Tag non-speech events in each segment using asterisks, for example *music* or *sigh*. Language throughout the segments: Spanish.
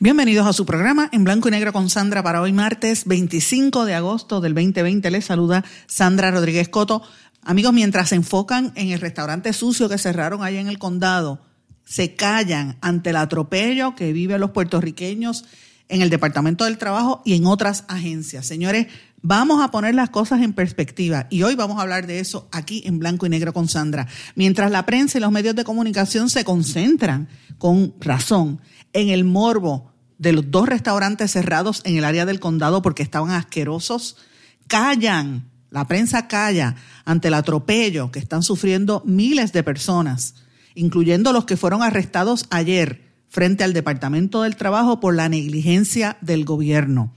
Bienvenidos a su programa en blanco y negro con Sandra para hoy martes 25 de agosto del 2020. Les saluda Sandra Rodríguez Coto. Amigos, mientras se enfocan en el restaurante sucio que cerraron allá en el condado, se callan ante el atropello que viven los puertorriqueños en el Departamento del Trabajo y en otras agencias. Señores, Vamos a poner las cosas en perspectiva y hoy vamos a hablar de eso aquí en blanco y negro con Sandra. Mientras la prensa y los medios de comunicación se concentran con razón en el morbo de los dos restaurantes cerrados en el área del condado porque estaban asquerosos, callan, la prensa calla ante el atropello que están sufriendo miles de personas, incluyendo los que fueron arrestados ayer frente al Departamento del Trabajo por la negligencia del gobierno.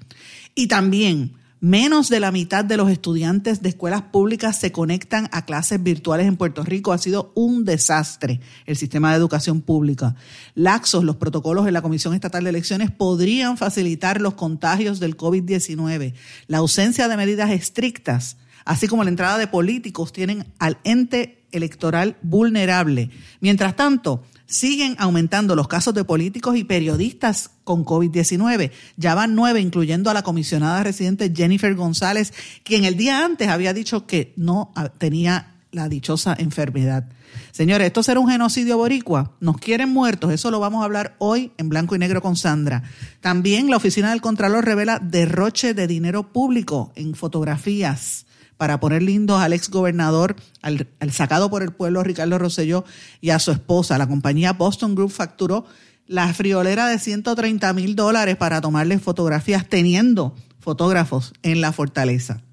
Y también Menos de la mitad de los estudiantes de escuelas públicas se conectan a clases virtuales en Puerto Rico. Ha sido un desastre el sistema de educación pública. Laxos, los protocolos de la Comisión Estatal de Elecciones podrían facilitar los contagios del COVID-19. La ausencia de medidas estrictas, así como la entrada de políticos, tienen al ente electoral vulnerable. Mientras tanto, siguen aumentando los casos de políticos y periodistas con COVID-19. Ya van nueve, incluyendo a la comisionada residente Jennifer González, quien el día antes había dicho que no tenía la dichosa enfermedad. Señores, esto será un genocidio boricua. Nos quieren muertos. Eso lo vamos a hablar hoy en blanco y negro con Sandra. También la oficina del Contralor revela derroche de dinero público en fotografías para poner lindos al ex gobernador, al, sacado por el pueblo Ricardo Rosselló y a su esposa. La compañía Boston Group facturó la friolera de 130 mil dólares para tomarles fotografías teniendo fotógrafos en la fortaleza.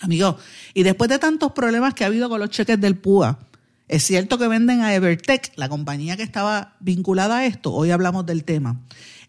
Amigos, y después de tantos problemas que ha habido con los cheques del PUA, es cierto que venden a Evertech, la compañía que estaba vinculada a esto. Hoy hablamos del tema.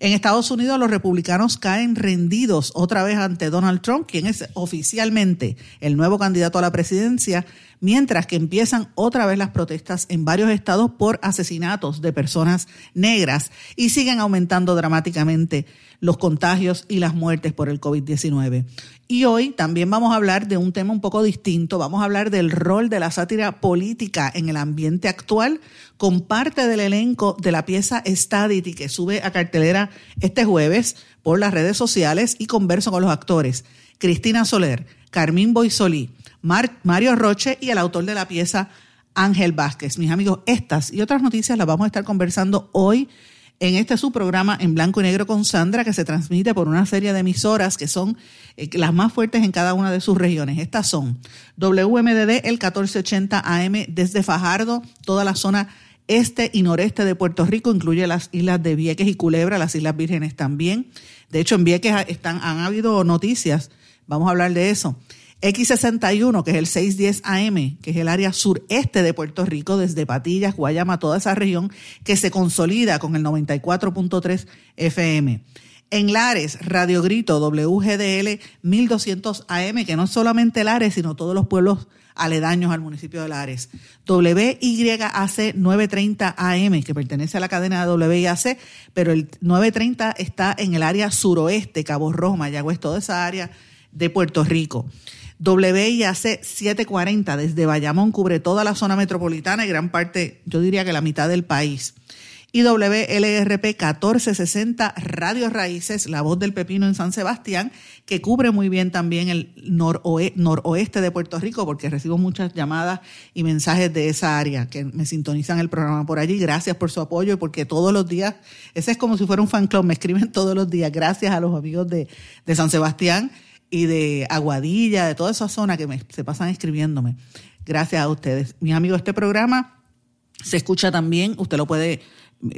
En Estados Unidos los republicanos caen rendidos otra vez ante Donald Trump, quien es oficialmente el nuevo candidato a la presidencia, mientras que empiezan otra vez las protestas en varios estados por asesinatos de personas negras y siguen aumentando dramáticamente los contagios y las muertes por el COVID-19. Y hoy también vamos a hablar de un tema un poco distinto, vamos a hablar del rol de la sátira política en el ambiente actual con parte del elenco de la pieza Stadity que sube a cartelera este jueves por las redes sociales y converso con los actores Cristina Soler, Carmín Boisolí, Mario Roche y el autor de la pieza Ángel Vázquez. Mis amigos, estas y otras noticias las vamos a estar conversando hoy en este su programa en blanco y negro con Sandra, que se transmite por una serie de emisoras que son eh, las más fuertes en cada una de sus regiones. Estas son WMDD, el 1480 AM desde Fajardo, toda la zona este y noreste de Puerto Rico, incluye las islas de Vieques y Culebra, las Islas Vírgenes también. De hecho, en Vieques están, han habido noticias, vamos a hablar de eso. X61, que es el 610 AM, que es el área sureste de Puerto Rico, desde Patillas, Guayama, toda esa región, que se consolida con el 94.3 FM. En Lares, Radio Grito, WGDL 1200 AM, que no solamente Lares, sino todos los pueblos aledaños al municipio de Lares. WYAC 930 AM, que pertenece a la cadena de WYAC, pero el 930 está en el área suroeste, Cabo Rojo, Mayagüez, toda esa área de Puerto Rico. WIAC 740 desde Bayamón cubre toda la zona metropolitana y gran parte, yo diría que la mitad del país. Y WLRP 1460 Radio Raíces, la voz del pepino en San Sebastián, que cubre muy bien también el noroeste de Puerto Rico, porque recibo muchas llamadas y mensajes de esa área que me sintonizan el programa por allí. Gracias por su apoyo y porque todos los días, ese es como si fuera un fan club, me escriben *laughs* todos los días. Gracias a los amigos de, San Sebastián y de Aguadilla, de toda esa zona que me, se pasan escribiéndome. Gracias a ustedes. Mis amigos, este programa se escucha también, usted lo puede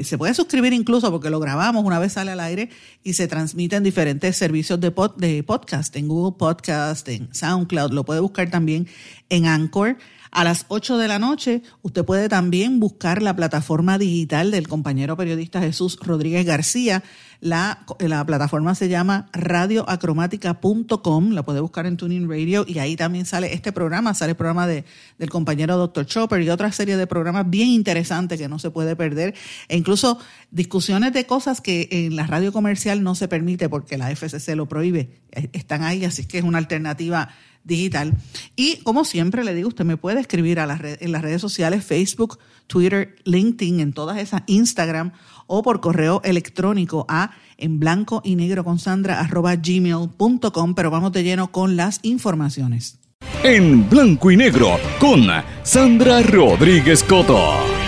se puede suscribir incluso porque lo grabamos una vez sale al aire y se transmite en diferentes servicios de, de podcast, en Google Podcast, en SoundCloud, lo puede buscar también en Anchor. A las 8 de la noche, usted puede también buscar la plataforma digital del compañero periodista Jesús Rodríguez García. La, la plataforma se llama radioacromática.com, la puede buscar en Tuning Radio y ahí también sale este programa, sale el programa de, del compañero Dr. Chopper y otra serie de programas bien interesantes que no se puede perder e incluso discusiones de cosas que en la radio comercial no se permite porque la FCC lo prohíbe. Están ahí, así que es una alternativa digital. Y como siempre le digo, usted me puede escribir a en las redes sociales, Facebook, Twitter, LinkedIn, en todas esas, Instagram o por correo electrónico a en blanco y negro con Sandra arroba gmail.com, pero vamos de lleno con las informaciones. En blanco y negro con Sandra Rodríguez Coto.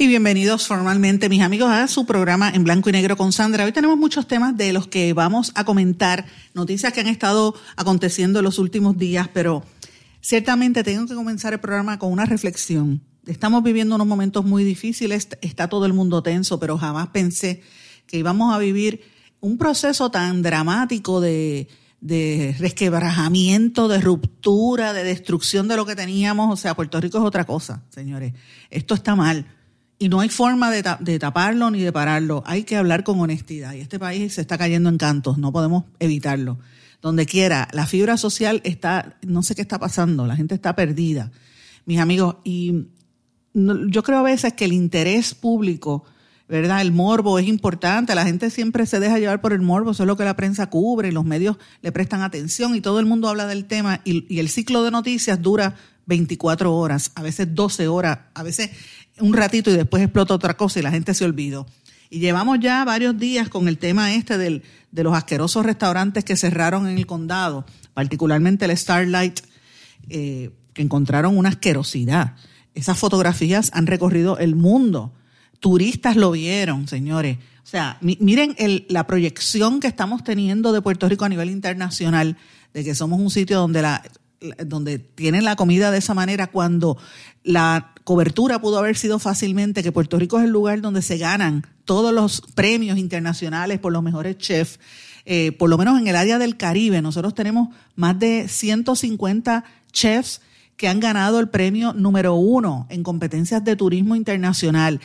Y bienvenidos formalmente, mis amigos, a su programa en blanco y negro con Sandra. Hoy tenemos muchos temas de los que vamos a comentar, noticias que han estado aconteciendo en los últimos días, pero ciertamente tengo que comenzar el programa con una reflexión. Estamos viviendo unos momentos muy difíciles, está todo el mundo tenso, pero jamás pensé que íbamos a vivir un proceso tan dramático de, de resquebrajamiento, de ruptura, de destrucción de lo que teníamos. O sea, Puerto Rico es otra cosa, señores. Esto está mal y no hay forma de, taparlo ni de pararlo. Hay que hablar con honestidad. Y este país se está cayendo en cantos, no podemos evitarlo. Donde quiera, la fibra social está, no sé qué está pasando, la gente está perdida. Mis amigos, y yo creo a veces que el interés público, ¿verdad? El morbo es importante, la gente siempre se deja llevar por el morbo, eso es lo que la prensa cubre y los medios le prestan atención y todo el mundo habla del tema y, y el ciclo de noticias dura 24 horas, a veces 12 horas, a veces un ratito y después explota otra cosa y la gente se olvidó. Y llevamos ya varios días con el tema este del, de los asquerosos restaurantes que cerraron en el condado, particularmente el Starlight, eh, que encontraron una asquerosidad. Esas fotografías han recorrido el mundo. Turistas lo vieron, señores. O sea, miren la proyección que estamos teniendo de Puerto Rico a nivel internacional, de que somos un sitio donde la, donde tienen la comida de esa manera cuando la cobertura pudo haber sido fácilmente que Puerto Rico es el lugar donde se ganan todos los premios internacionales por los mejores chefs. Eh, por lo menos en el área del Caribe, nosotros tenemos más de 150 chefs que han ganado el premio número uno en competencias de turismo internacional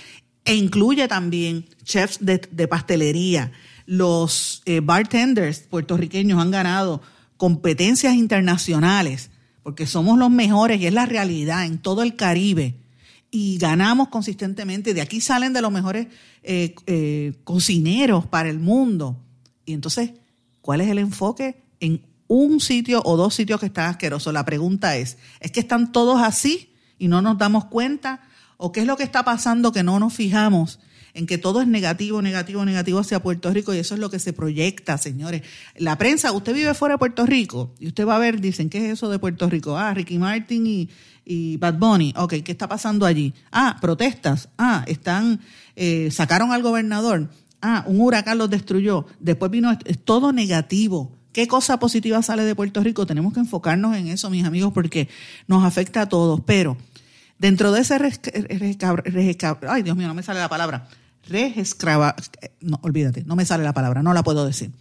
e incluye también chefs de, pastelería. Los eh, bartenders puertorriqueños han ganado competencias internacionales, porque somos los mejores y es la realidad en todo el Caribe. Y ganamos consistentemente. De aquí salen de los mejores eh, eh, cocineros para el mundo. Y entonces, ¿cuál es el enfoque? En un sitio o dos sitios que están asquerosos. La pregunta es, ¿es que están todos así y no nos damos cuenta? ¿O qué es lo que está pasando que no nos fijamos en que todo es negativo, negativo, negativo hacia Puerto Rico y eso es lo que se proyecta, señores. La prensa, usted vive fuera de Puerto Rico y usted va a ver, dicen, ¿qué es eso de Puerto Rico? Ah, Ricky Martin y, y Bad Bunny. Ok, ¿qué está pasando allí? Ah, protestas. Ah, están, eh, sacaron al gobernador. Ah, un huracán los destruyó. Después vino, es todo negativo. ¿Qué cosa positiva sale de Puerto Rico? Tenemos que enfocarnos en eso, mis amigos, porque nos afecta a todos. Pero dentro de ese ay Dios mío, no me sale la palabra reescrava, no, olvídate, no me sale la palabra, no la puedo decir.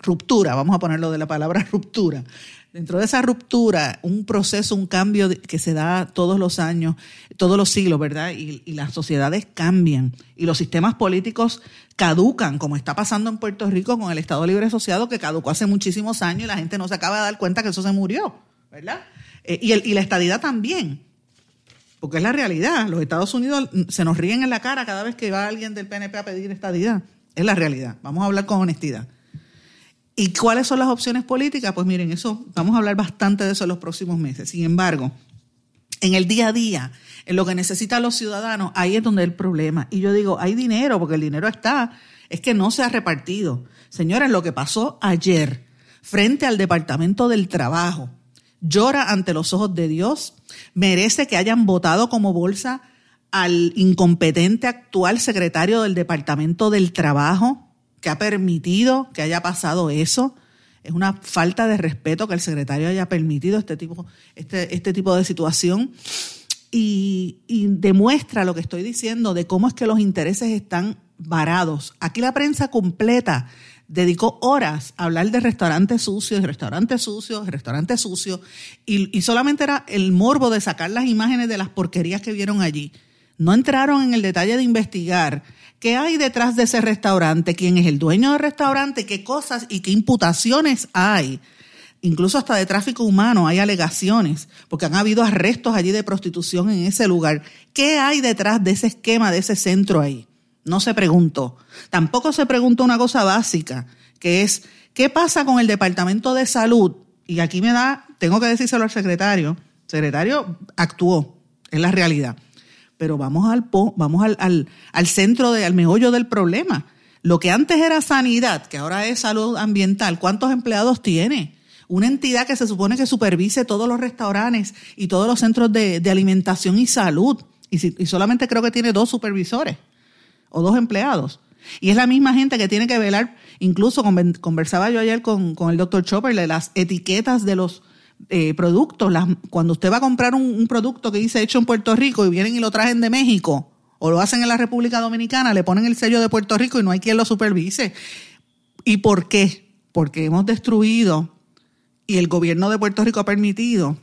Ruptura, vamos a ponerlo de la palabra *laughs* ruptura. Dentro de esa ruptura, un proceso, un cambio que se da todos los años, todos los siglos, ¿verdad? Y, y, las sociedades cambian y los sistemas políticos caducan, como está pasando en Puerto Rico con el Estado Libre Asociado, que caducó hace muchísimos años y la gente no se acaba de dar cuenta que eso se murió, ¿verdad? Eh, y, el, y la estadidad también porque es la realidad. Los Estados Unidos se nos ríen en la cara cada vez que va alguien del PNP a pedir estadidad. Es la realidad. Vamos a hablar con honestidad. ¿Y cuáles son las opciones políticas? Pues miren, eso vamos a hablar bastante de eso en los próximos meses. Sin embargo, en el día a día, en lo que necesitan los ciudadanos, ahí es donde hay el problema. Y yo digo, hay dinero, porque el dinero está, es que no se ha repartido. Señores, lo que pasó ayer frente al Departamento del Trabajo, llora ante los ojos de Dios, merece que hayan votado como bolsa al incompetente actual secretario del Departamento del Trabajo, que ha permitido que haya pasado eso. Es una falta de respeto que el secretario haya permitido este tipo, este, este tipo de situación. y, demuestra lo que estoy diciendo de cómo es que los intereses están varados. Aquí la prensa completa dedicó horas a hablar de restaurantes sucios, restaurantes sucios, restaurantes sucios, y, y, solamente era el morbo de sacar las imágenes de las porquerías que vieron allí. No entraron en el detalle de investigar qué hay detrás de ese restaurante, quién es el dueño del restaurante, qué cosas y qué imputaciones hay incluso hasta de tráfico humano, hay alegaciones, porque han habido arrestos allí de prostitución en ese lugar. ¿Qué hay detrás de ese esquema, de ese centro ahí? No se preguntó. Tampoco se preguntó una cosa básica, que es, ¿qué pasa con el Departamento de Salud? Y aquí me da, tengo que decírselo al secretario, el secretario actuó, es la realidad. Pero vamos al, vamos al, al, centro, de, al meollo del problema. Lo que antes era sanidad, que ahora es salud ambiental, ¿cuántos empleados tiene? una entidad que se supone que supervise todos los restaurantes y todos los centros de, alimentación y salud. Y, solamente creo que tiene dos supervisores o dos empleados. Y es la misma gente que tiene que velar, incluso conversaba yo ayer con, el doctor Chopper de las etiquetas de los eh, productos. cuando usted va a comprar un, un, producto que dice hecho en Puerto Rico y vienen y lo trajen de México o lo hacen en la República Dominicana, le ponen el sello de Puerto Rico y no hay quien lo supervise. ¿Y por qué? Porque hemos destruido y el gobierno de Puerto Rico ha permitido,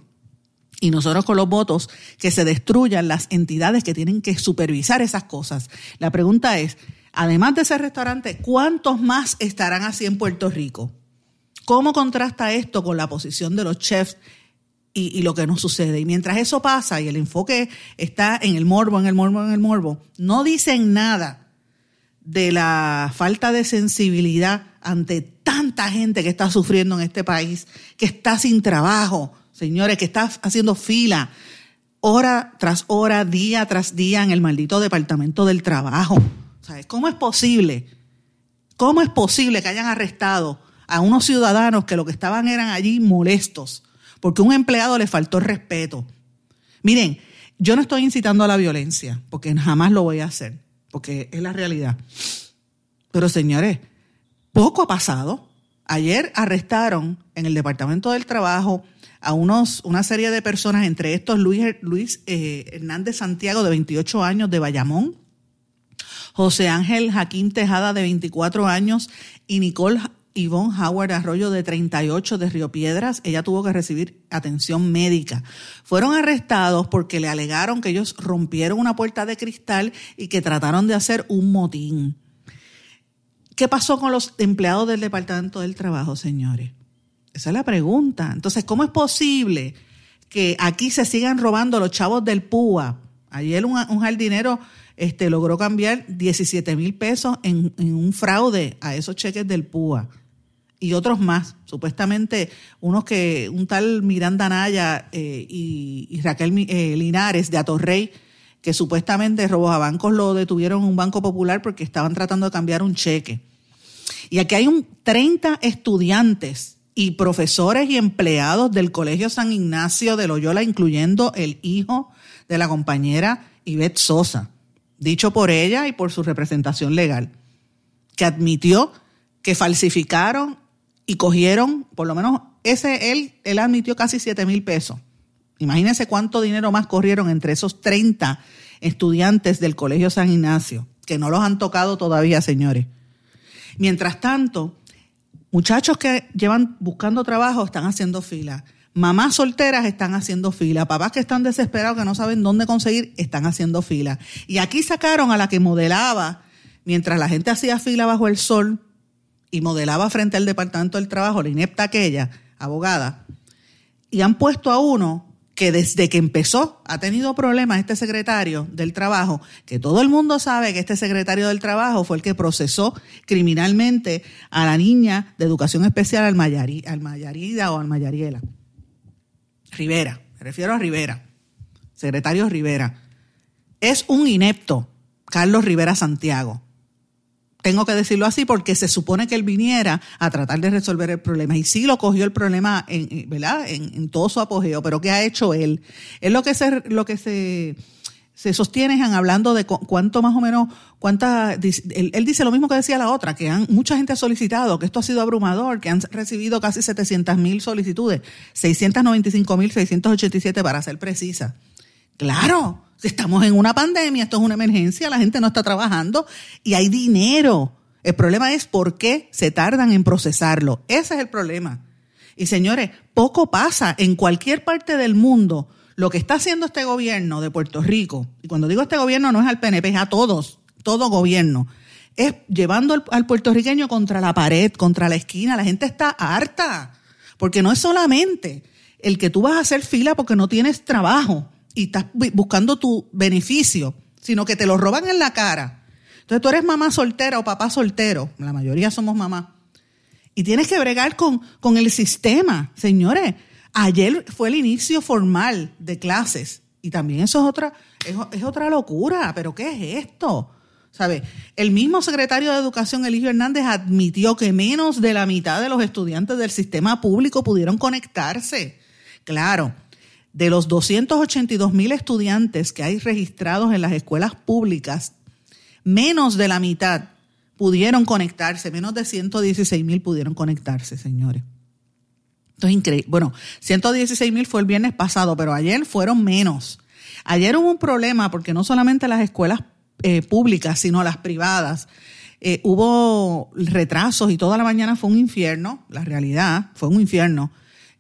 y nosotros con los votos, que se destruyan las entidades que tienen que supervisar esas cosas. La pregunta es, además de ese restaurante, ¿cuántos más estarán así en Puerto Rico? ¿Cómo contrasta esto con la posición de los chefs y, lo que nos sucede. Y mientras eso pasa y el enfoque está en el morbo, en el morbo, en el morbo, no dicen nada de la falta de sensibilidad ante tanta gente que está sufriendo en este país, que está sin trabajo, señores, que está haciendo fila hora tras hora, día tras día en el maldito departamento del trabajo. ¿Sabes? ¿Cómo es posible? ¿Cómo es posible que hayan arrestado a unos ciudadanos que lo que estaban eran allí molestos porque un empleado le faltó respeto? Miren, yo no estoy incitando a la violencia, porque jamás lo voy a hacer, porque es la realidad. Pero señores, poco ha pasado. Ayer arrestaron en el Departamento del Trabajo a unos, una serie de personas, entre estos Luis, Luis eh, Hernández Santiago, de 28 años, de Bayamón, José Ángel Jaquín Tejada, de 24 años, y Nicole Yvonne Howard Arroyo, de 38, de Río Piedras. Ella tuvo que recibir atención médica. Fueron arrestados porque le alegaron que ellos rompieron una puerta de cristal y que trataron de hacer un motín. ¿Qué pasó con los empleados del Departamento del Trabajo, señores? Esa es la pregunta. Entonces, ¿cómo es posible que aquí se sigan robando los chavos del PUA? Ayer un, jardinero este, logró cambiar 17 mil pesos en, un fraude a esos cheques del PUA. Y otros más, supuestamente unos que, un tal Miranda Naya eh, y, Raquel eh, Linares de Atorrey, que supuestamente robos a bancos lo detuvieron en un banco popular porque estaban tratando de cambiar un cheque. Y aquí hay un 30 estudiantes y profesores y empleados del Colegio San Ignacio de Loyola, incluyendo el hijo de la compañera Ivette Sosa, dicho por ella y por su representación legal, que admitió que falsificaron y cogieron, por lo menos ese, él, él admitió casi 7 mil pesos Imagínense cuánto dinero más corrieron entre esos 30 estudiantes del Colegio San Ignacio, que no los han tocado todavía, señores. Mientras tanto, muchachos que llevan buscando trabajo están haciendo fila. Mamás solteras están haciendo fila. Papás que están desesperados, que no saben dónde conseguir, están haciendo fila. Y aquí sacaron a la que modelaba, mientras la gente hacía fila bajo el sol y modelaba frente al Departamento del Trabajo, la inepta aquella, abogada, y han puesto a uno que desde que empezó ha tenido problemas este secretario del trabajo, que todo el mundo sabe que este secretario del trabajo fue el que procesó criminalmente a la niña de educación especial al, Mayarida o al Mayariela. Rivera, me refiero a Rivera, secretario Rivera. Es un inepto, Carlos Rivera Santiago. Tengo que decirlo así porque se supone que él viniera a tratar de resolver el problema. Y sí lo cogió el problema en, ¿verdad? En, todo su apogeo, pero ¿qué ha hecho él? Es lo que se, lo que se, se sostiene en hablando de cuánto más o menos, cuánta, él, dice lo mismo que decía la otra, que han, mucha gente ha solicitado, que esto ha sido abrumador, que han recibido casi 700 mil solicitudes, 695 mil 687 para ser precisa Claro, estamos en una pandemia, esto es una emergencia, la gente no está trabajando y hay dinero. El problema es por qué se tardan en procesarlo. Ese es el problema. Y señores, poco pasa en cualquier parte del mundo. Lo que está haciendo este gobierno de Puerto Rico, y cuando digo este gobierno no es al PNP, es a todos, todo gobierno, es llevando al, puertorriqueño contra la pared, contra la esquina. La gente está harta, porque no es solamente el que tú vas a hacer fila porque no tienes trabajo y estás buscando tu beneficio, sino que te lo roban en la cara. Entonces tú eres mamá soltera o papá soltero, la mayoría somos mamás, y tienes que bregar con, con el sistema. Señores, ayer fue el inicio formal de clases y también eso es otra, es, es otra locura, pero ¿qué es esto? ¿Sabe? El mismo secretario de Educación, Eligio Hernández, admitió que menos de la mitad de los estudiantes del sistema público pudieron conectarse. Claro, de los 282 mil estudiantes que hay registrados en las escuelas públicas, menos de la mitad pudieron conectarse, menos de 116 mil pudieron conectarse, señores. Esto es increíble. Bueno, 116 mil fue el viernes pasado, pero ayer fueron menos. Ayer hubo un problema porque no solamente las escuelas eh, públicas, sino las privadas. Eh, hubo retrasos y toda la mañana fue un infierno, la realidad fue un infierno.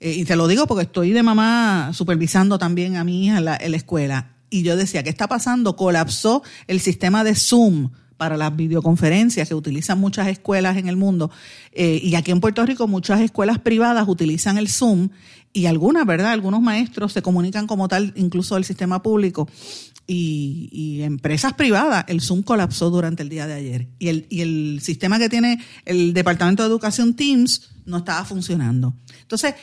Eh, y te lo digo porque estoy de mamá supervisando también a mi hija en la, escuela. Y yo decía, ¿qué está pasando? Colapsó el sistema de Zoom para las videoconferencias que utilizan muchas escuelas en el mundo. y aquí en Puerto Rico muchas escuelas privadas utilizan el Zoom y algunas, ¿verdad? Algunos maestros se comunican como tal, incluso del sistema público y, empresas privadas, el Zoom colapsó durante el día de ayer. Y el, y el sistema que tiene el Departamento de Educación Teams no estaba funcionando. Entonces,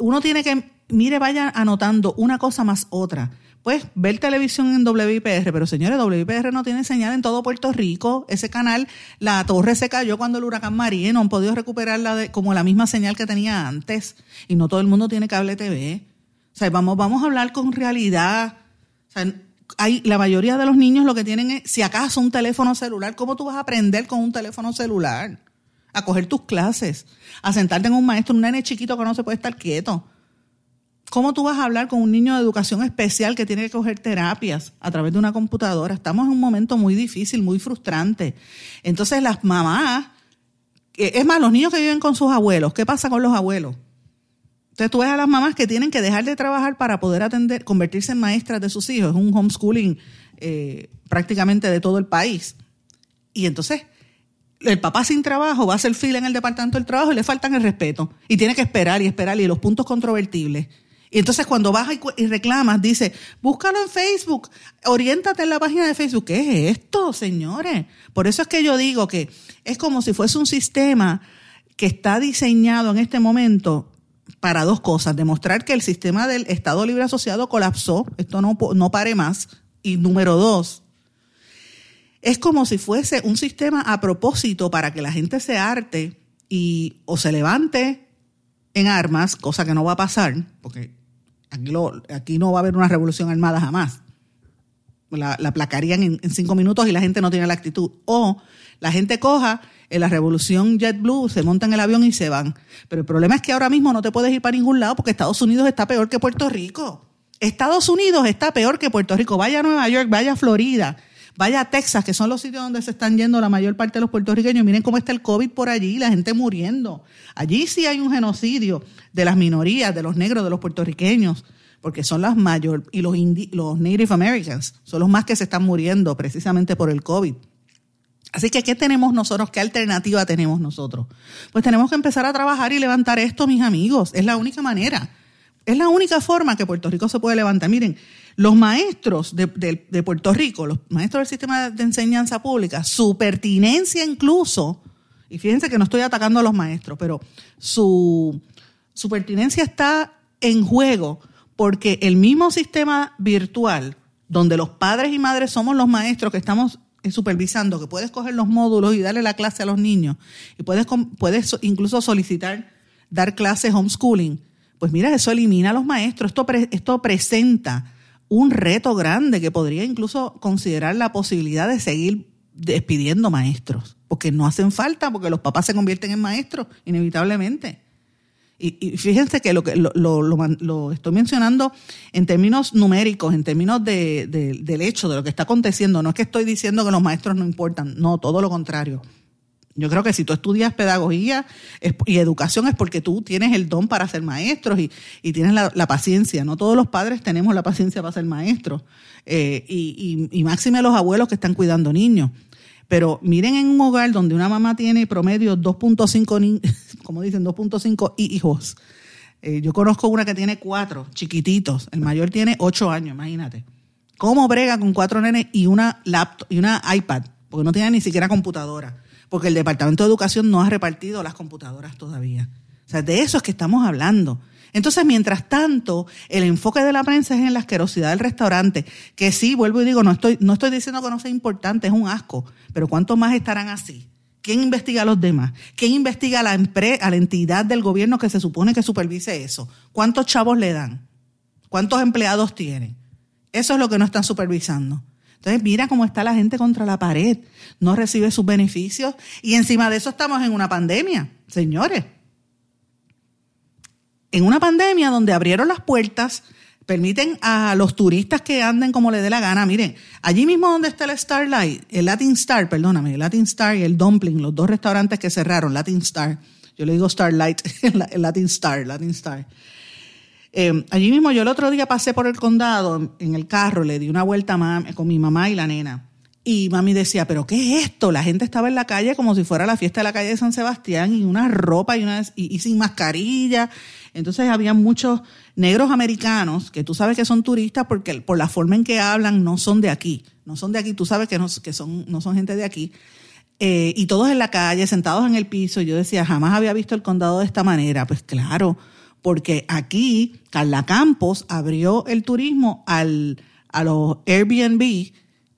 uno tiene que, mire, vaya anotando una cosa más otra. Pues ver televisión en WIPR, pero señores, WIPR no tiene señal en todo Puerto Rico. Ese canal, la torre se cayó cuando el huracán María, no han podido recuperarla de, como la misma señal que tenía antes. Y no todo el mundo tiene cable TV. O sea, vamos, vamos a hablar con realidad. O sea, hay, la mayoría de los niños lo que tienen es, si acaso, un teléfono celular. ¿Cómo tú vas a aprender con un teléfono celular? A coger tus clases, a sentarte en un maestro, un nene chiquito que no se puede estar quieto. ¿Cómo tú vas a hablar con un niño de educación especial que tiene que coger terapias a través de una computadora? Estamos en un momento muy difícil, muy frustrante. Entonces las mamás, es más, los niños que viven con sus abuelos, ¿qué pasa con los abuelos? Entonces tú ves a las mamás que tienen que dejar de trabajar para poder atender, convertirse en maestras de sus hijos. Es un homeschooling eh, prácticamente de todo el país. Y entonces el papá sin trabajo va a hacer fila en el departamento del trabajo y le faltan el respeto. Y tiene que esperar y esperar y los puntos controvertibles. Y entonces cuando vas y reclamas, dice, búscalo en Facebook, oriéntate en la página de Facebook. ¿Qué es esto, señores? Por eso es que yo digo que es como si fuese un sistema que está diseñado en este momento para dos cosas, demostrar que el sistema del Estado Libre Asociado colapsó, esto no, no pare más, y número dos, es como si fuese un sistema a propósito para que la gente se arte y o se levante en armas, cosa que no va a pasar, porque aquí, aquí no va a haber una revolución armada jamás. La, la placarían en, en, cinco minutos y la gente no tiene la actitud. O la gente coja en la revolución JetBlue, se montan el avión y se van. Pero el problema es que ahora mismo no te puedes ir para ningún lado porque Estados Unidos está peor que Puerto Rico. Estados Unidos está peor que Puerto Rico. Vaya a Nueva York, vaya a Florida, vaya a Texas, que son los sitios donde se están yendo la mayor parte de los puertorriqueños. Miren cómo está el COVID por allí, la gente muriendo. Allí sí hay un genocidio de las minorías, de los negros, de los puertorriqueños, porque son las mayor, y los, los Native Americans, son los más que se están muriendo precisamente por el COVID. Así que, ¿qué tenemos nosotros? ¿Qué alternativa tenemos nosotros? Pues tenemos que empezar a trabajar y levantar esto, mis amigos. Es la única manera. Es la única forma que Puerto Rico se puede levantar. Miren, los maestros de, Puerto Rico, los maestros del sistema de enseñanza pública, su pertinencia incluso, y fíjense que no estoy atacando a los maestros, pero su, su pertinencia está en juego porque el mismo sistema virtual, donde los padres y madres somos los maestros que estamos supervisando, que puedes coger los módulos y darle la clase a los niños, y puedes, puedes incluso solicitar dar clases homeschooling, pues mira, eso elimina a los maestros. Esto, esto presenta un reto grande que podría incluso considerar la posibilidad de seguir despidiendo maestros, porque no hacen falta, porque los papás se convierten en maestros, inevitablemente. Y, fíjense que lo que lo, lo, estoy mencionando en términos numéricos, en términos de, del hecho, de lo que está aconteciendo. No es que estoy diciendo que los maestros no importan, no, todo lo contrario. Yo creo que si tú estudias pedagogía y educación es porque tú tienes el don para ser maestros y, tienes la, paciencia. No todos los padres tenemos la paciencia para ser maestros. Eh, y, y, y máxime los abuelos que están cuidando niños. Pero miren en un hogar donde una mamá tiene promedio 2.5, *laughs* como dicen, 2.5 hijos. Eh, yo conozco una que tiene cuatro, chiquititos. El mayor tiene ocho años, imagínate. ¿Cómo brega con cuatro nenes y una laptop y una iPad? Porque no tiene ni siquiera computadora. Porque el Departamento de Educación no ha repartido las computadoras todavía. O sea, de eso es que estamos hablando. Entonces, mientras tanto, el enfoque de la prensa es en la asquerosidad del restaurante, que sí, vuelvo y digo, no estoy, no estoy diciendo que no sea importante, es un asco, pero ¿cuántos más estarán así? ¿Quién investiga a los demás? ¿Quién investiga a la, a la entidad del gobierno que se supone que supervise eso? ¿Cuántos chavos le dan? ¿Cuántos empleados tienen? Eso es lo que no están supervisando. Entonces, mira cómo está la gente contra la pared, no recibe sus beneficios y encima de eso estamos en una pandemia, señores en una pandemia donde abrieron las puertas, permiten a los turistas que anden como les dé la gana. Miren, allí mismo donde está el Starlight, el Latin Star, perdóname, el Latin Star y el Dumpling, los dos restaurantes que cerraron, Latin Star. Yo le digo Starlight, *laughs* el Latin Star, Latin Star. Eh, allí mismo yo el otro día pasé por el condado en el carro, le di una vuelta con mi mamá y la nena. Y mami decía, pero ¿qué es esto? La gente estaba en la calle como si fuera la fiesta de la calle de San Sebastián y una ropa y, una, y sin mascarilla entonces había muchos negros americanos que tú sabes que son turistas porque por la forma en que hablan no son de aquí, no son de aquí, tú sabes que no, que son, no son gente de aquí. Eh, y todos en la calle, sentados en el piso. Yo decía, jamás había visto el condado de esta manera. Pues claro, porque aquí Carla Campos abrió el turismo al, a los Airbnb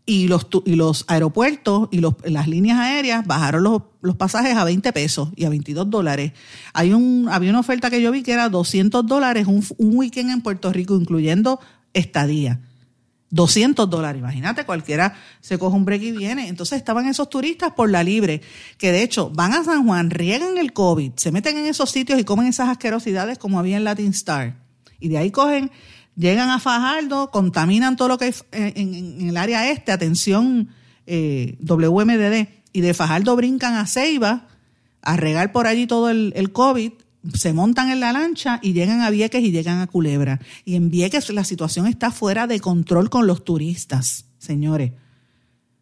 y los, y los aeropuertos y los, las líneas aéreas bajaron los, los, pasajes a 20 pesos y a 22 dólares. Hay un, había una oferta que yo vi que era 200 dólares un, un weekend en Puerto Rico, incluyendo estadía. 200 dólares, imagínate, cualquiera se coge un break y viene. Entonces estaban esos turistas por la libre, que de hecho van a San Juan, riegan el COVID, se meten en esos sitios y comen esas asquerosidades como había en Latin Star. Y de ahí cogen Llegan a Fajardo, contaminan todo lo que hay en, el área este, atención eh, WMDD, y de Fajardo brincan a Ceiba a regar por allí todo el COVID, se montan en la lancha y llegan a Vieques y llegan a Culebra. Y en Vieques la situación está fuera de control con los turistas, señores.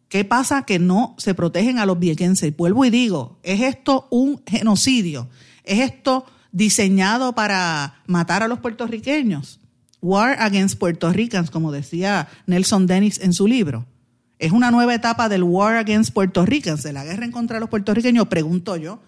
¿Qué pasa? Que no se protegen a los viequenses. Vuelvo y digo, ¿es esto un genocidio? ¿Es esto diseñado para matar a los puertorriqueños? War Against Puerto Ricans, como decía Nelson Dennis en su libro. Es una nueva etapa del War Against Puerto Ricans, de la guerra en contra de los puertorriqueños, pregunto yo.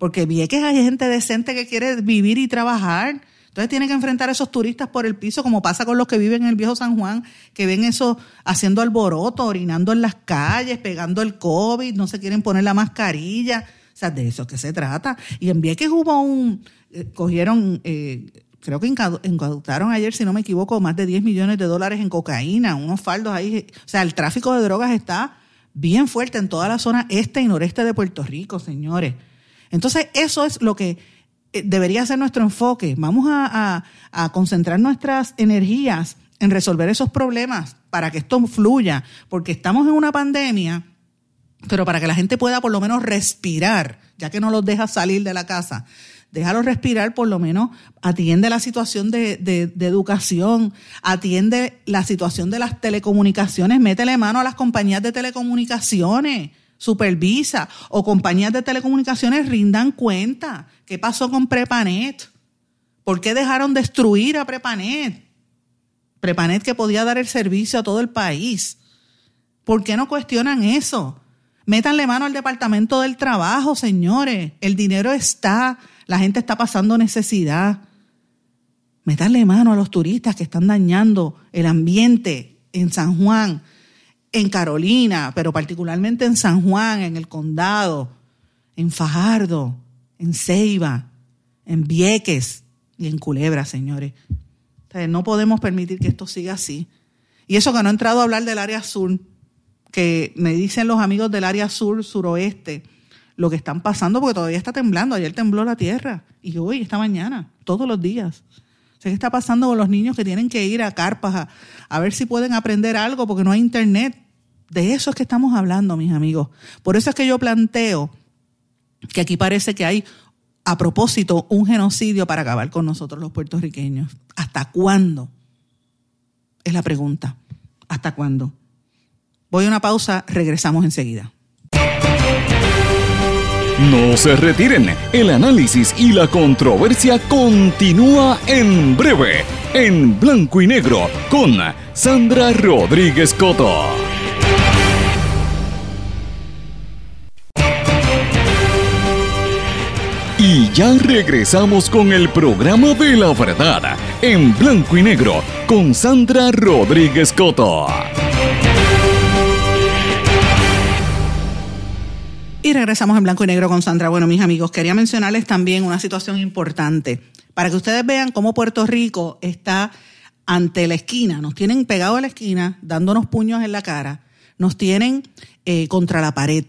Porque vi que hay gente decente que quiere vivir y trabajar. Entonces tiene que enfrentar a esos turistas por el piso, como pasa con los que viven en el viejo San Juan, que ven eso haciendo alboroto, orinando en las calles, pegando el COVID, no se quieren poner la mascarilla. O sea, de eso que se trata. Y en Vieques hubo un, eh, cogieron eh, creo que incautaron ayer, si no me equivoco, más de 10 millones de dólares en cocaína, unos faldos ahí. O sea, el tráfico de drogas está bien fuerte en toda la zona este y noreste de Puerto Rico, señores. Entonces, eso es lo que eh, debería ser nuestro enfoque. Vamos a, concentrar nuestras energías en resolver esos problemas para que esto fluya, porque estamos en una pandemia, pero para que la gente pueda por lo menos respirar, ya que no los deja salir de la casa déjalo respirar, por lo menos atiende la situación de, de, educación, atiende la situación de las telecomunicaciones, métele mano a las compañías de telecomunicaciones, supervisa, o compañías de telecomunicaciones rindan cuenta. ¿Qué pasó con Prepanet? ¿Por qué dejaron destruir a Prepanet? Prepanet que podía dar el servicio a todo el país. ¿Por qué no cuestionan eso? Métanle mano al Departamento del Trabajo, señores. El dinero está, la gente está pasando necesidad. Meterle mano a los turistas que están dañando el ambiente en San Juan, en Carolina, pero particularmente en San Juan, en el condado, en Fajardo, en Ceiba, en Vieques y en Culebra, señores. no podemos permitir que esto siga así. Y eso que no he entrado a hablar del área sur, que me dicen los amigos del área sur, suroeste, lo que están pasando, porque todavía está temblando. Ayer tembló la tierra y hoy, esta mañana, todos los días. ¿Qué está pasando con los niños que tienen que ir a carpas a, ver si pueden aprender algo porque no hay internet? De eso es que estamos hablando, mis amigos. Por eso es que yo planteo que aquí parece que hay, a propósito, un genocidio para acabar con nosotros los puertorriqueños. ¿Hasta cuándo? Es la pregunta. ¿Hasta cuándo? Voy a una pausa, regresamos enseguida. No se retiren, el análisis y la controversia continúa en breve, en blanco y negro, con Sandra Rodríguez Coto. Ya regresamos con el programa de la verdad, en blanco y negro, con Sandra Rodríguez Coto. Y regresamos en blanco y negro con Sandra. Bueno, mis amigos, quería mencionarles también una situación importante para que ustedes vean cómo Puerto Rico está ante la esquina. Nos tienen pegado a la esquina, dándonos puños en la cara, nos tienen eh, contra la pared,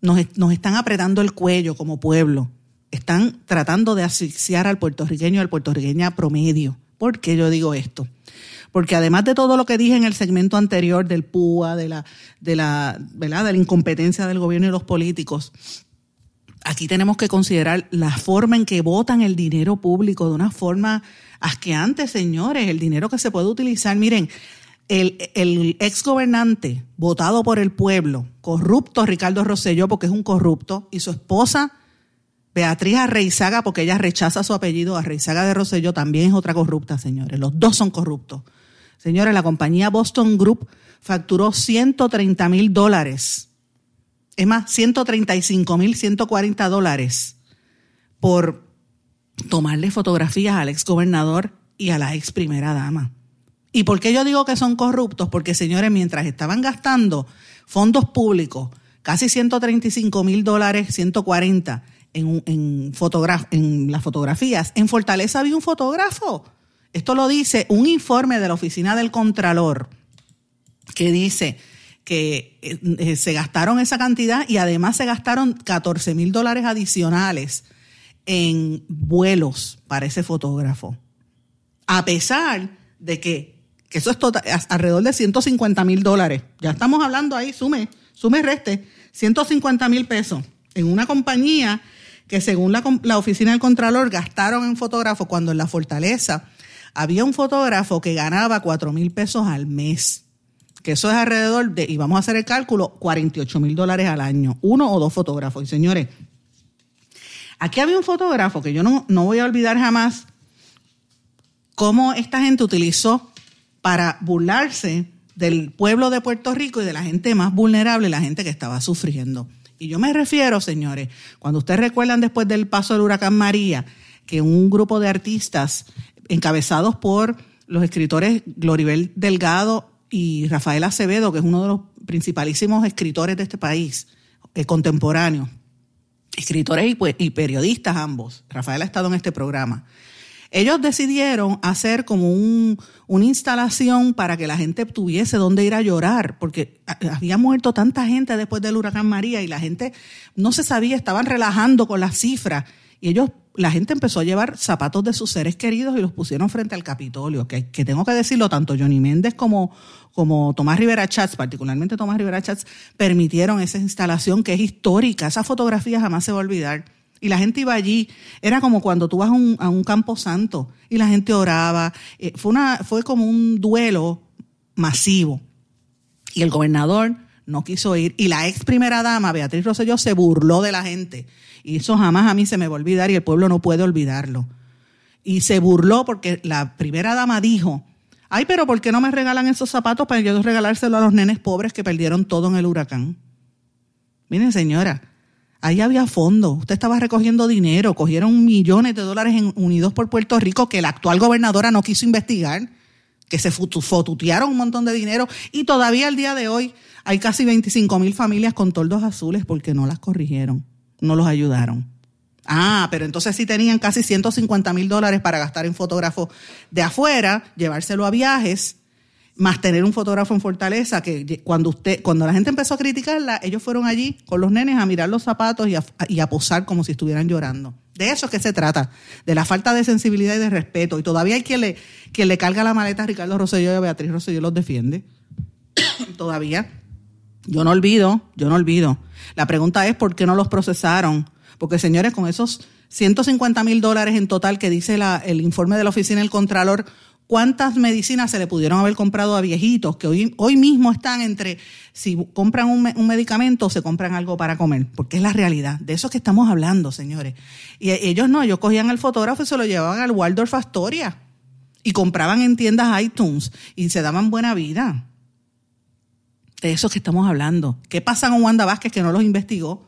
nos están apretando el cuello como pueblo, están tratando de asfixiar al puertorriqueño al puertorriqueña promedio. ¿Por qué yo digo esto? porque además de todo lo que dije en el segmento anterior del PUA, de la, de la, ¿verdad? de la incompetencia del gobierno y los políticos, aquí tenemos que considerar la forma en que votan el dinero público de una forma asqueante, señores, el dinero que se puede utilizar. Miren, el, el ex gobernante votado por el pueblo, corrupto Ricardo Rosselló, porque es un corrupto, y su esposa Beatriz Arreizaga, porque ella rechaza su apellido, Arreizaga de Rosselló, también es otra corrupta, señores. Los dos son corruptos. Señores, la compañía Boston Group facturó 130 mil dólares. Es más, 135 mil 140 dólares por tomarle fotografías al ex gobernador y a la ex primera dama. ¿Y por qué yo digo que son corruptos? Porque, señores, mientras estaban gastando fondos públicos, casi 135 mil dólares, 140 en, las fotografías, en Fortaleza había un fotógrafo esto lo dice un informe de la Oficina del Contralor que dice que eh, eh, se gastaron esa cantidad y además se gastaron 14 mil dólares adicionales en vuelos para ese fotógrafo. A pesar de que, eso es total, alrededor de 150 mil dólares. Ya estamos hablando ahí, sume, sume reste, 150 mil pesos en una compañía que según la, oficina del Contralor gastaron en fotógrafo cuando en la fortaleza había un fotógrafo que ganaba 4 mil pesos al mes, que eso es alrededor de, y vamos a hacer el cálculo, 48 mil dólares al año, uno o dos fotógrafos. Y señores, aquí había un fotógrafo que yo no, no voy a olvidar jamás cómo esta gente utilizó para burlarse del pueblo de Puerto Rico y de la gente más vulnerable, la gente que estaba sufriendo. Y yo me refiero, señores, cuando ustedes recuerdan después del paso del huracán María, que un grupo de artistas encabezados por los escritores Gloribel Delgado y Rafael Acevedo, que es uno de los principalísimos escritores de este país, eh, contemporáneo. Escritores pues, y, periodistas ambos. Rafael ha estado en este programa. Ellos decidieron hacer como un, una instalación para que la gente tuviese dónde ir a llorar, porque había muerto tanta gente después del huracán María y la gente no se sabía, estaban relajando con las cifras y ellos la gente empezó a llevar zapatos de sus seres queridos y los pusieron frente al Capitolio, que, tengo que decirlo, tanto Johnny Méndez como, como Tomás Rivera Chats, particularmente Tomás Rivera Chats, permitieron esa instalación que es histórica, esa fotografía jamás se va a olvidar. Y la gente iba allí, era como cuando tú vas a un, campo santo y la gente oraba, eh, fue, una, fue como un duelo masivo. Y el gobernador no quiso ir. Y la ex primera dama, Beatriz Rosselló, se burló de la gente y eso jamás a mí se me va a olvidar y el pueblo no puede olvidarlo. Y se burló porque la primera dama dijo, ay, pero ¿por qué no me regalan esos zapatos para yo regalárselo a los nenes pobres que perdieron todo en el huracán? Miren, señora, ahí había fondo. Usted estaba recogiendo dinero, cogieron millones de dólares en Unidos por Puerto Rico que la actual gobernadora no quiso investigar, que se fotutearon un montón de dinero y todavía al día de hoy hay casi 25 mil familias con toldos azules porque no las corrigieron no los ayudaron. Ah, pero entonces sí tenían casi 150 mil dólares para gastar en fotógrafos de afuera, llevárselo a viajes más tener un fotógrafo en Fortaleza, que cuando usted, cuando la gente empezó a criticarla, ellos fueron allí con los nenes a mirar los zapatos y a, y a posar como si estuvieran llorando. De eso es que se trata, de la falta de sensibilidad y de respeto. Y todavía hay quien le, quien le carga la maleta a Ricardo Rosselló y a Beatriz Rosselló los defiende. *coughs* todavía. Yo no olvido, yo no olvido. La pregunta es por qué no los procesaron. Porque señores, con esos 150 mil dólares en total que dice el informe de la oficina del Contralor, ¿cuántas medicinas se le pudieron haber comprado a viejitos que hoy, hoy mismo están entre si compran un, un medicamento o se compran algo para comer? Porque es la realidad. De eso es que estamos hablando, señores. Y ellos no, ellos cogían al fotógrafo y se lo llevaban al Waldorf Astoria y compraban en tiendas iTunes y se daban buena vida. De eso es que estamos hablando. ¿Qué pasa con Wanda Vázquez que no los investigó?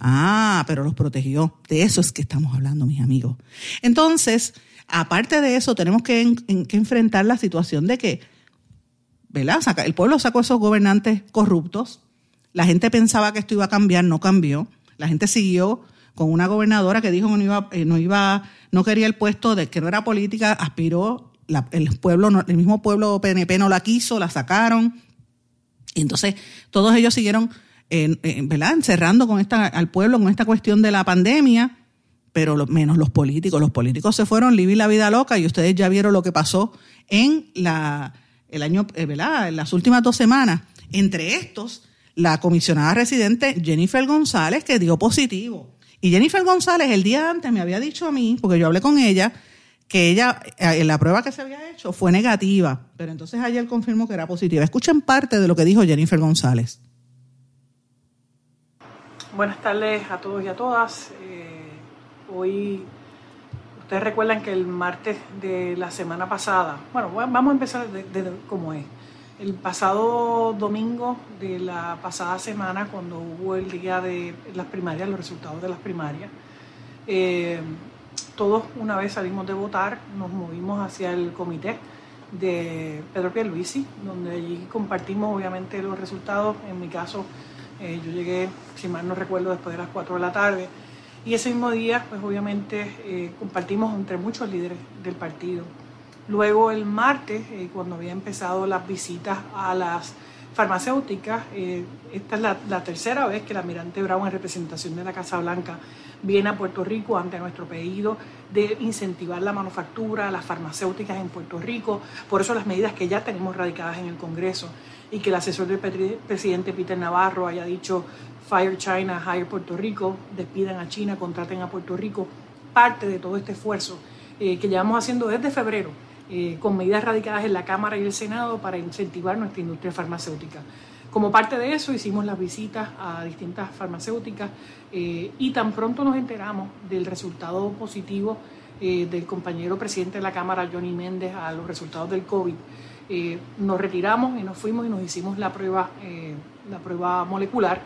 Ah, pero los protegió. De eso es que estamos hablando, mis amigos. Entonces, aparte de eso, tenemos que, enfrentar la situación de que, ¿verdad? el pueblo sacó esos gobernantes corruptos. La gente pensaba que esto iba a cambiar, no cambió. La gente siguió con una gobernadora que dijo que no iba, eh, no iba, no quería el puesto de que no era política, aspiró, el pueblo, el mismo pueblo PNP no la quiso, la sacaron. Y entonces todos ellos siguieron ¿verdad? encerrando con esta, al pueblo con esta cuestión de la pandemia, pero menos los políticos. Los políticos se fueron, vivir la vida loca y ustedes ya vieron lo que pasó en la, el año, eh, ¿verdad? En las últimas dos semanas. Entre estos, la comisionada residente Jennifer González, que dio positivo. Y Jennifer González el día antes me había dicho a mí, porque yo hablé con ella, que ella, eh, la prueba que se había hecho fue negativa, pero entonces ayer confirmó que era positiva. Escuchen parte de lo que dijo Jennifer González. Buenas tardes a todos y a todas. Hoy, ustedes recuerdan que el martes de la semana pasada, bueno, vamos a empezar desde cómo es. El pasado domingo de la pasada semana, cuando hubo el día de las primarias, los resultados de las primarias, eh, todos una vez salimos de votar, nos movimos hacia el comité de Pedro Pierluisi, donde allí compartimos obviamente los resultados, en mi caso eh, yo llegué, si mal no recuerdo, después de las 4 de la tarde. Y ese mismo día, pues obviamente eh, compartimos entre muchos líderes del partido. Luego el martes, eh, cuando había empezado las visitas a las farmacéuticas, esta es la, la, tercera vez que el almirante Brown en representación de la Casa Blanca viene a Puerto Rico ante nuestro pedido de incentivar la manufactura, las farmacéuticas en Puerto Rico, por eso las medidas que ya tenemos radicadas en el Congreso y que el asesor del presidente Peter Navarro haya dicho Fire China, Hire Puerto Rico, despidan a China, contraten a Puerto Rico, parte de todo este esfuerzo eh, que llevamos haciendo desde febrero, eh, con medidas radicadas en la Cámara y el Senado para incentivar nuestra industria farmacéutica. Como parte de eso hicimos las visitas a distintas farmacéuticas eh, y tan pronto nos enteramos del resultado positivo del compañero presidente de la Cámara, Johnny Méndez, a los resultados del COVID, eh, nos retiramos y nos fuimos y nos hicimos la prueba, eh, la prueba molecular,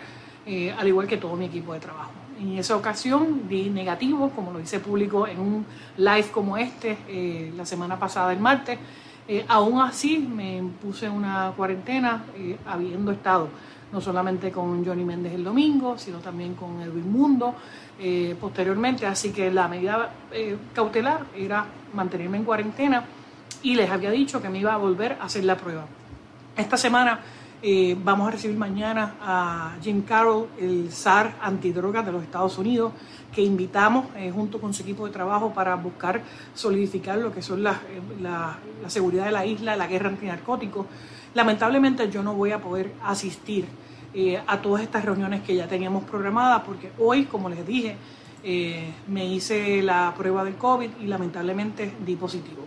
eh, al igual que todo mi equipo de trabajo. En esa ocasión di negativo, como lo hice público en un live como este la semana pasada, el martes. aún así me puse una cuarentena habiendo estado no solamente con Johnny Méndez el domingo, sino también con Edwin Mundo posteriormente. Así que la medida cautelar era mantenerme en cuarentena y les había dicho que me iba a volver a hacer la prueba. Esta semana eh, vamos a recibir mañana a Jim Carroll, el SAR antidrogas de los Estados Unidos, que invitamos eh, junto con su equipo de trabajo para buscar solidificar lo que son la, eh, la, la seguridad de la isla, la guerra antinarcóticos. Lamentablemente yo no voy a poder asistir a todas estas reuniones que ya teníamos programadas porque hoy, como les dije, me hice la prueba del COVID y lamentablemente di positivo.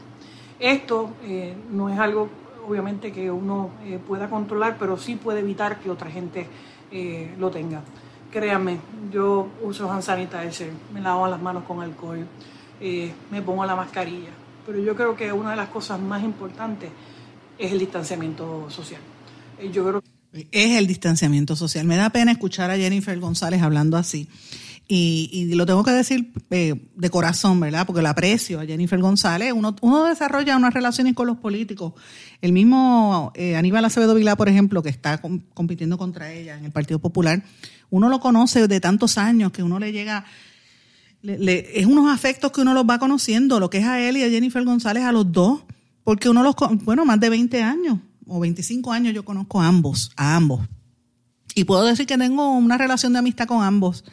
Esto no es algo, obviamente, que uno eh, pueda controlar, pero sí puede evitar que otra gente eh, lo tenga. Créanme, yo uso hand sanitizer, me lavo las manos con alcohol, me pongo la mascarilla, pero yo creo que una de las cosas más importantes es el distanciamiento social. creo es el distanciamiento social. Me da pena escuchar a Jennifer González hablando así. Y, lo tengo que decir eh, de corazón, ¿verdad? Porque la aprecio a Jennifer González. Uno, desarrolla unas relaciones con los políticos. El mismo eh, Aníbal Acevedo Vilá, por ejemplo, que está compitiendo contra ella en el Partido Popular, uno lo conoce de tantos años que uno le llega... es unos afectos que uno los va conociendo, lo que es a él y a Jennifer González, a los dos, porque uno los... Bueno, más de 20 años o 25 años yo conozco a ambos, a ambos. Y puedo decir que tengo una relación de amistad con ambos.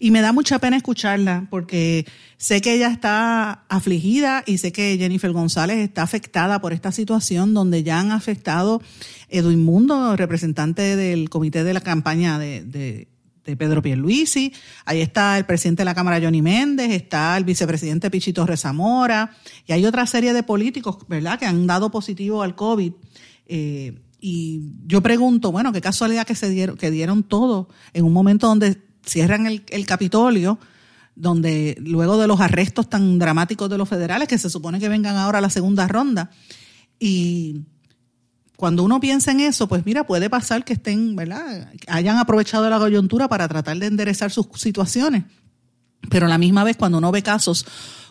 Y me da mucha pena escucharla porque sé que ella está afligida y sé que Jennifer González está afectada por esta situación donde ya han afectado Edwin Mundo, representante del comité de la campaña de, de, de Pedro Pierluisi. Ahí está el presidente de la Cámara, Johnny Méndez, está el vicepresidente Pichito Rezamora y hay otra serie de políticos, ¿verdad?, que han dado positivo al COVID. Eh, y yo pregunto, bueno, qué casualidad que se dieron, que dieron todo en un momento donde cierran el, Capitolio, donde luego de los arrestos tan dramáticos de los federales, que se supone que vengan ahora a la segunda ronda, y cuando uno piensa en eso, pues mira, puede pasar que estén, ¿verdad? Hayan aprovechado la coyuntura para tratar de enderezar sus situaciones. Pero a la misma vez, cuando uno ve casos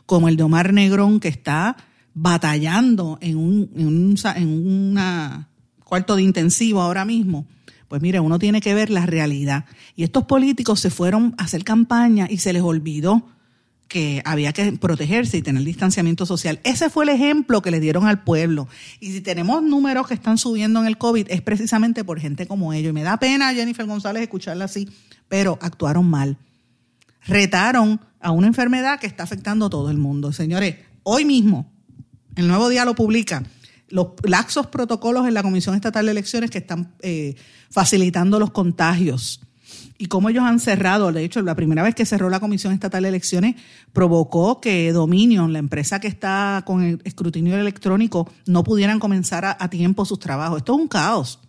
como el de Omar Negrón, que está batallando en un, en un en una cuarto de intensivo ahora mismo, pues mire, uno tiene que ver la realidad. Y estos políticos se fueron a hacer campaña y se les olvidó que había que protegerse y tener distanciamiento social. Ese fue el ejemplo que le dieron al pueblo. Y si tenemos números que están subiendo en el COVID, es precisamente por gente como ellos. Y me da pena, Jennifer González, escucharla así, pero actuaron mal. Retaron a una enfermedad que está afectando a todo el mundo. Señores, hoy mismo, el nuevo día lo publica, los laxos protocolos en la Comisión Estatal de Elecciones que están eh, facilitando los contagios y cómo ellos han cerrado. De hecho, la primera vez que cerró la Comisión Estatal de Elecciones provocó que Dominion, la empresa que está con el escrutinio electrónico, no pudieran comenzar a, a tiempo sus trabajos. Esto es un caos.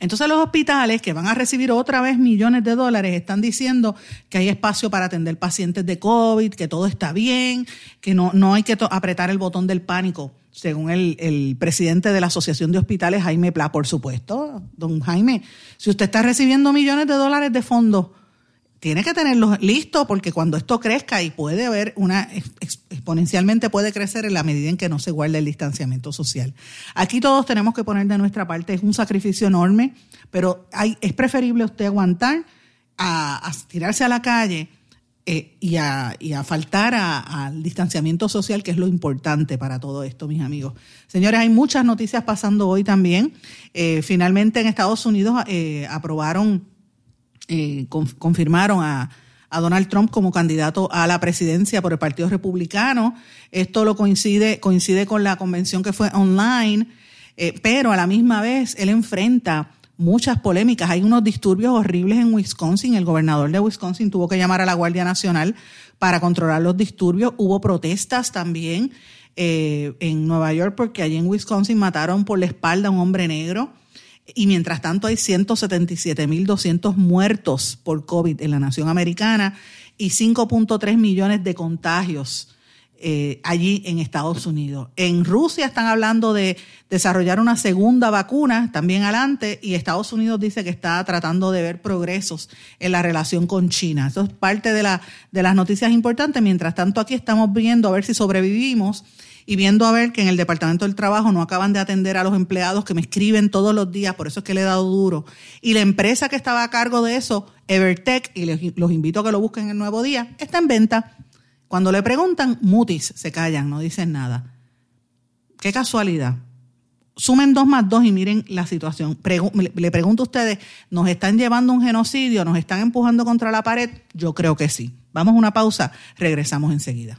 Entonces los hospitales que van a recibir otra vez millones de dólares están diciendo que hay espacio para atender pacientes de COVID, que todo está bien, que no, no hay que apretar el botón del pánico según el, presidente de la Asociación de Hospitales, Jaime Pla, por supuesto. Don Jaime, si usted está recibiendo millones de dólares de fondos, tiene que tenerlos listos porque cuando esto crezca y puede haber una, exponencialmente puede crecer en la medida en que no se guarde el distanciamiento social. Aquí todos tenemos que poner de nuestra parte, es un sacrificio enorme, pero hay, es preferible usted aguantar a tirarse a la calle eh, y, a, faltar al distanciamiento social, que es lo importante para todo esto, mis amigos. Señores, hay muchas noticias pasando hoy también. Eh, finalmente en Estados Unidos eh, aprobaron, confirmaron a, Donald Trump como candidato a la presidencia por el Partido Republicano. Esto lo coincide, coincide con la convención que fue online, pero a la misma vez él enfrenta muchas polémicas. Hay unos disturbios horribles en Wisconsin. El gobernador de Wisconsin tuvo que llamar a la Guardia Nacional para controlar los disturbios. Hubo protestas también eh, en Nueva York porque allí en Wisconsin mataron por la espalda a un hombre negro. Y mientras tanto hay 177.200 muertos por COVID en la nación americana y 5.3 millones de contagios eh, allí en Estados Unidos. En Rusia están hablando de desarrollar una segunda vacuna también adelante y Estados Unidos dice que está tratando de ver progresos en la relación con China. Eso es parte de, la, de las noticias importantes. Mientras tanto, aquí estamos viendo a ver si sobrevivimos y viendo a ver que en el Departamento del Trabajo no acaban de atender a los empleados que me escriben todos los días, por eso es que le he dado duro. Y la empresa que estaba a cargo de eso, Evertech, y les, los invito a que lo busquen en el nuevo día, está en venta. Cuando le preguntan, mutis, se callan, no dicen nada. Qué casualidad. Sumen dos más dos y miren la situación. le pregunto a ustedes, ¿nos están llevando un genocidio? ¿Nos están empujando contra la pared? Yo creo que sí. Vamos a una pausa, regresamos enseguida.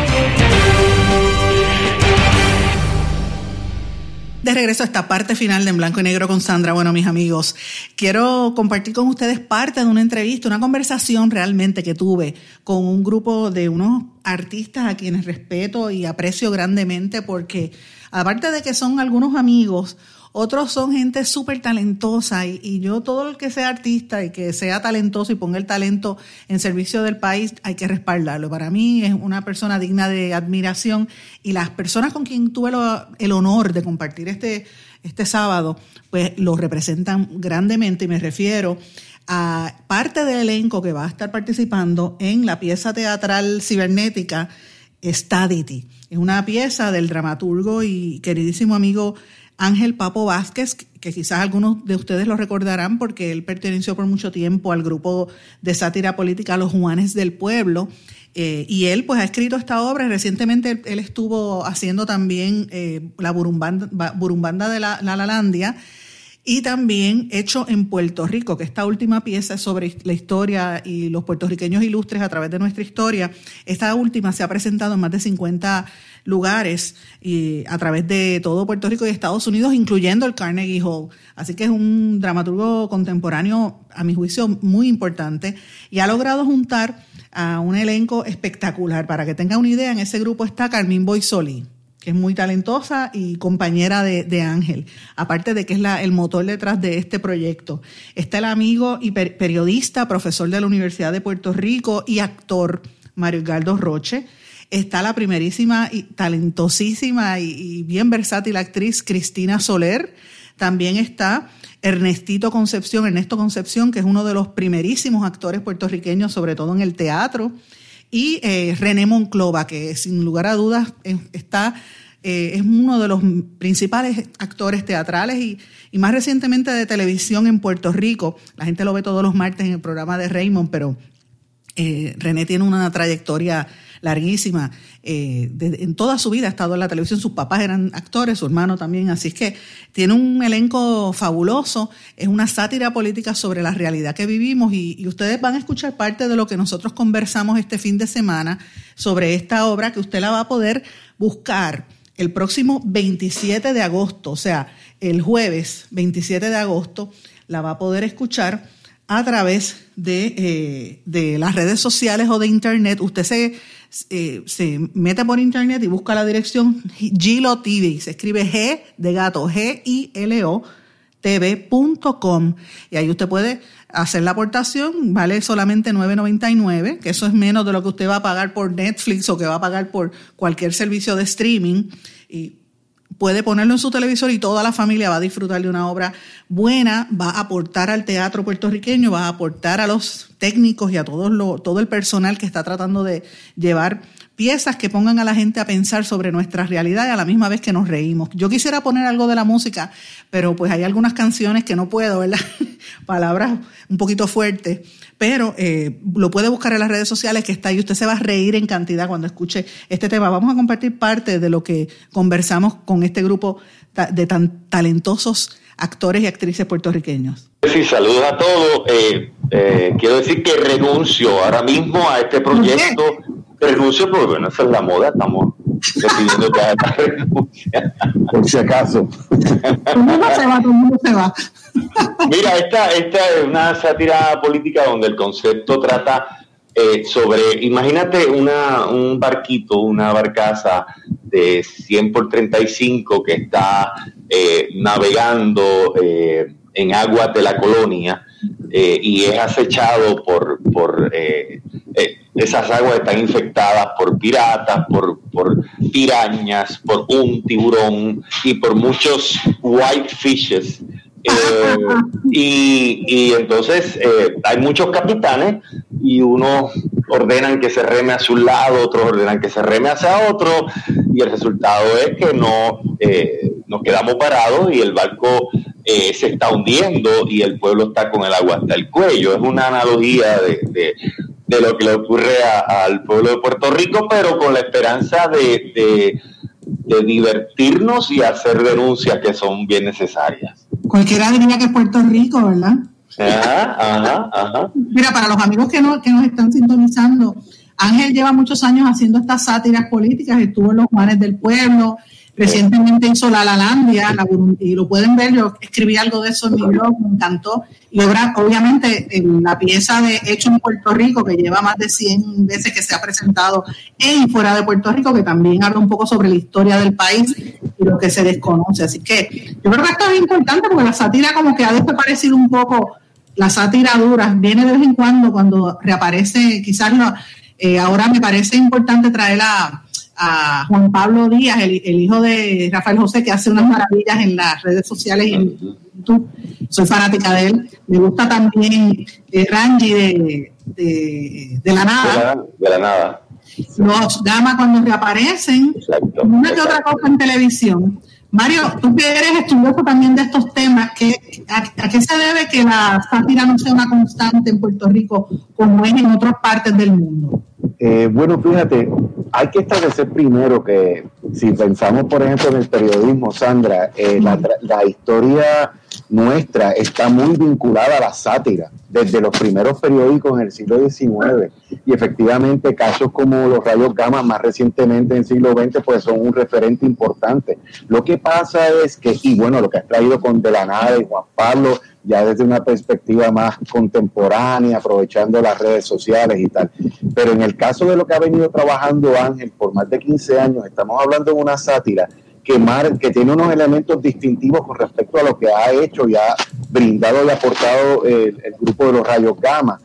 De regreso a esta parte final de En Blanco y Negro con Sandra. Bueno, mis amigos, quiero compartir con ustedes parte de una entrevista, una conversación realmente que tuve con un grupo de unos artistas a quienes respeto y aprecio grandemente porque aparte de que son algunos amigos, otros son gente súper talentosa y, yo todo el que sea artista y que sea talentoso y ponga el talento en servicio del país hay que respaldarlo. Para mí es una persona digna de admiración y las personas con quien tuve el honor de compartir este, este sábado pues lo representan grandemente y me refiero a parte del elenco que va a estar participando en la pieza teatral cibernética Stadity. Es una pieza del dramaturgo y queridísimo amigo Ángel Papo Vázquez, que quizás algunos de ustedes lo recordarán porque él perteneció por mucho tiempo al grupo de sátira política Los Juanes del Pueblo. Eh, y él pues ha escrito esta obra. Recientemente él estuvo haciendo también eh, la Burumbanda, de la, la Lalandia y también hecho en Puerto Rico, que esta última pieza es sobre la historia y los puertorriqueños ilustres a través de nuestra historia. Esta última se ha presentado en más de 50 lugares y a través de todo Puerto Rico y Estados Unidos, incluyendo el Carnegie Hall. Así que es un dramaturgo contemporáneo, a mi juicio, muy importante y ha logrado juntar a un elenco espectacular. Para que tenga una idea, en ese grupo está Carmín Boisoli que es muy talentosa y compañera de, Ángel, aparte de que es la, el motor detrás de este proyecto. Está el amigo y periodista, profesor de la Universidad de Puerto Rico y actor Mario Galdo Roche. Está la primerísima y talentosísima y, bien versátil actriz Cristina Soler. También está Ernestito Concepción, Ernesto Concepción, que es uno de los primerísimos actores puertorriqueños, sobre todo en el teatro y eh, René Monclova, que sin lugar a dudas está, eh, es uno de los principales actores teatrales y, más recientemente de televisión en Puerto Rico. La gente lo ve todos los martes en el programa de Raymond, pero eh, René tiene una trayectoria larguísima. Eh, en toda su vida ha estado en la televisión, sus papás eran actores, su hermano también, así es que tiene un elenco fabuloso, es una sátira política sobre la realidad que vivimos y, ustedes van a escuchar parte de lo que nosotros conversamos este fin de semana sobre esta obra que usted la va a poder buscar el próximo 27 de agosto, o sea, el jueves 27 de agosto, la va a poder escuchar a través de, eh, de, las redes sociales o de internet. Usted se, eh, se mete por internet y busca la dirección Gilo TV. Se escribe G de gato, G-I-L-O tv.com y ahí usted puede hacer la aportación, vale solamente 9.99, que eso es menos de lo que usted va a pagar por Netflix o que va a pagar por cualquier servicio de streaming puede ponerlo en su televisor y toda la familia va a disfrutar de una obra buena, va a aportar al teatro puertorriqueño, va a aportar a los técnicos y a todo, todo el personal que está tratando de llevar piezas que pongan a la gente a pensar sobre nuestra realidad a la misma vez que nos reímos. Yo quisiera poner algo de la música, pero pues hay algunas canciones que no puedo, ¿verdad? *laughs* Palabras un poquito fuertes, pero eh, lo puede buscar en las redes sociales que está ahí. Usted se va a reír en cantidad cuando escuche este tema. Vamos a compartir parte de lo que conversamos con este grupo de tan talentosos actores y actrices puertorriqueños. Sí, saludos a todos. Eh, eh, quiero decir que renuncio ahora mismo a este proyecto renuncio porque bueno, esa es la moda, estamos decidiendo. Por si acaso. Todo el mundo se va, todo el mundo se va. Mira, esta, esta es una sátira política donde el concepto trata eh, sobre, imagínate una, un barquito, una barcaza de 100 por 35 que está eh, navegando eh, en aguas de la colonia y es acechado por, por esas aguas están infectadas por piratas, por, por pirañas, por un tiburón y por muchos white fishes *laughs* eh, y, entonces eh, hay muchos capitanes y unos ordenan que se reme hacia un lado, otros ordenan que se reme hacia otro y el resultado es que no eh, nos quedamos parados y el barco se está hundiendo y el pueblo está con el agua hasta el cuello. Es una analogía de, lo que le ocurre al pueblo de Puerto Rico, pero con la esperanza de divertirnos y hacer denuncias que son bien necesarias. Cualquiera diría que es Puerto Rico, ¿verdad? Mira, para los amigos que, no, que nos están sintonizando, Ángel lleva muchos años haciendo estas sátiras políticas, estuvo en los mares del pueblo, Recientemente hizo La Lalandia, la y lo pueden ver, yo escribí algo de eso en mi blog, me encantó. Y obviamente, en la pieza de Hecho en Puerto Rico, que lleva más de 100 veces que se ha presentado en fuera de Puerto Rico, que también habla un poco sobre la historia del país y lo que se desconoce. Así que yo creo que esto es importante porque la sátira como que ha desaparecido un poco, la sátira dura, viene de vez en cuando, cuando reaparece, quizás no, eh, ahora me parece importante traer a a Juan Pablo Díaz, el, hijo de Rafael José, que hace unas maravillas en las redes sociales y en YouTube. Soy fanática de él. Me gusta también eh, Rangi de, de, la nada. De la, nada. Los Gama cuando reaparecen. una que otra cosa en televisión. Mario, tú que eres estudioso también de estos temas, ¿qué, a, qué se debe que la sátira no sea una constante en Puerto Rico como es en otras partes del mundo? Eh, bueno, fíjate, hay que establecer primero que si pensamos, por ejemplo, en el periodismo, Sandra, eh, la, historia nuestra está muy vinculada a la sátira, desde los primeros periódicos en el siglo XIX. Y efectivamente, casos como los rayos gamma más recientemente en el siglo XX, pues son un referente importante. Lo que pasa es que, y bueno, lo que has traído con De la Nada y Juan Pablo, ya desde una perspectiva más contemporánea, aprovechando las redes sociales y tal. Pero en el caso de lo que ha venido trabajando Ángel por más de 15 años, estamos hablando de una sátira que, que tiene unos elementos distintivos con respecto a lo que ha hecho y ha brindado y aportado el, grupo de los rayos gamma.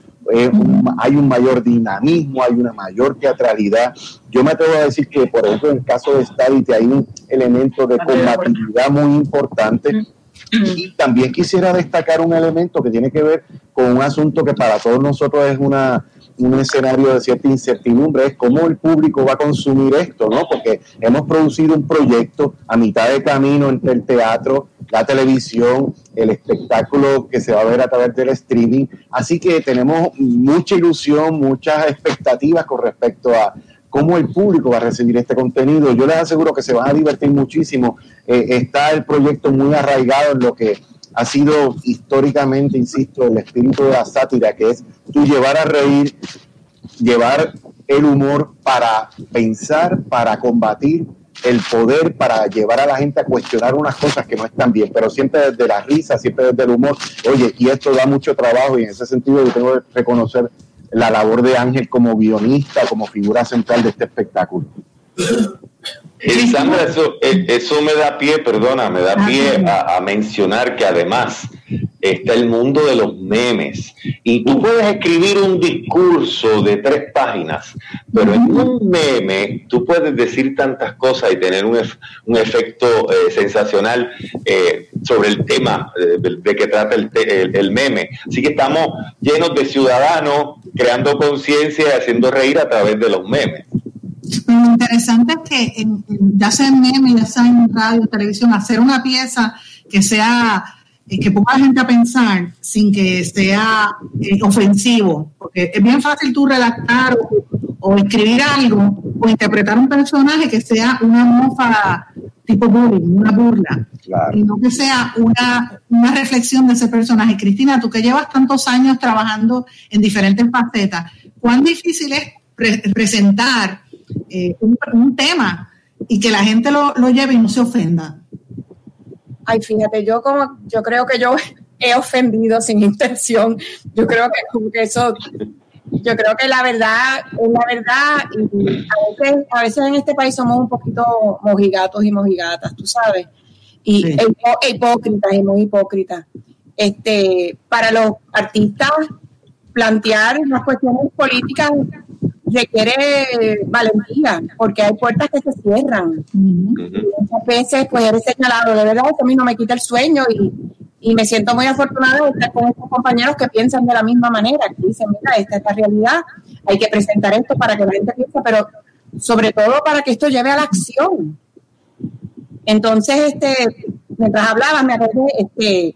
hay un mayor dinamismo, hay una mayor teatralidad. Yo me atrevo a decir que, por ejemplo, en el caso de Stadity hay un elemento de combatividad muy importante y también quisiera destacar un elemento que tiene que ver con un asunto que para todos nosotros es una, un escenario de cierta incertidumbre, es cómo el público va a consumir esto, ¿no? Porque hemos producido un proyecto a mitad de camino entre el teatro, la televisión, el espectáculo que se va a ver a través del streaming, así que tenemos mucha ilusión, muchas expectativas con respecto a, cómo el público va a recibir este contenido. Yo les aseguro que se van a divertir muchísimo. Eh, está el proyecto muy arraigado en lo que ha sido históricamente, insisto, el espíritu de la sátira, que es tú llevar a reír, llevar el humor para pensar, para combatir el poder, para llevar a la gente a cuestionar unas cosas que no están bien, pero siempre desde la risa, siempre desde el humor. Oye, y esto da mucho trabajo y en ese sentido yo tengo que reconocer la labor de Ángel como guionista, como figura central de este espectáculo. Eh, Sandra, eso, eh, eso me da pie, perdona, me da pie a, mencionar que además está el mundo de los memes. Y tú puedes escribir un discurso de tres páginas, pero en un meme tú puedes decir tantas cosas y tener un, un efecto eh, sensacional sobre el tema de, que trata el, el, meme. Así que estamos llenos de ciudadanos creando conciencia y haciendo reír a través de los memes. Lo interesante es que ya sea en meme, ya sea en radio, televisión, hacer una pieza que sea eh, que ponga a la gente a pensar sin que sea eh, ofensivo, porque es bien fácil tú redactar o, escribir algo o interpretar un personaje que sea una mofa tipo bullying, una burla, y no que sea una, una reflexión de ese personaje. Cristina, tú que llevas tantos años trabajando en diferentes facetas, ¿cuán difícil es presentar eh, un, tema y que la gente lo, lo lleve y no se ofenda. Ay, fíjate, yo como, yo creo que yo *laughs* he ofendido sin intención. Yo creo que como que eso, yo creo que la verdad es la verdad y a veces, a veces en este país somos un poquito mojigatos y mojigatas, tú sabes, y Sí. e e hipócritas y muy hipócritas. Este, para los artistas plantear las cuestiones políticas requiere valentía, porque hay puertas que se cierran. Muchas veces pues eres señalado, de verdad que a mí no me quita el sueño y, y me siento muy afortunada de estar con estos compañeros que piensan de la misma manera, que dicen, mira, esta es la realidad, hay que presentar esto para que la gente piense, pero sobre todo para que esto lleve a la acción. Entonces, este, mientras hablaba, me acordé, este,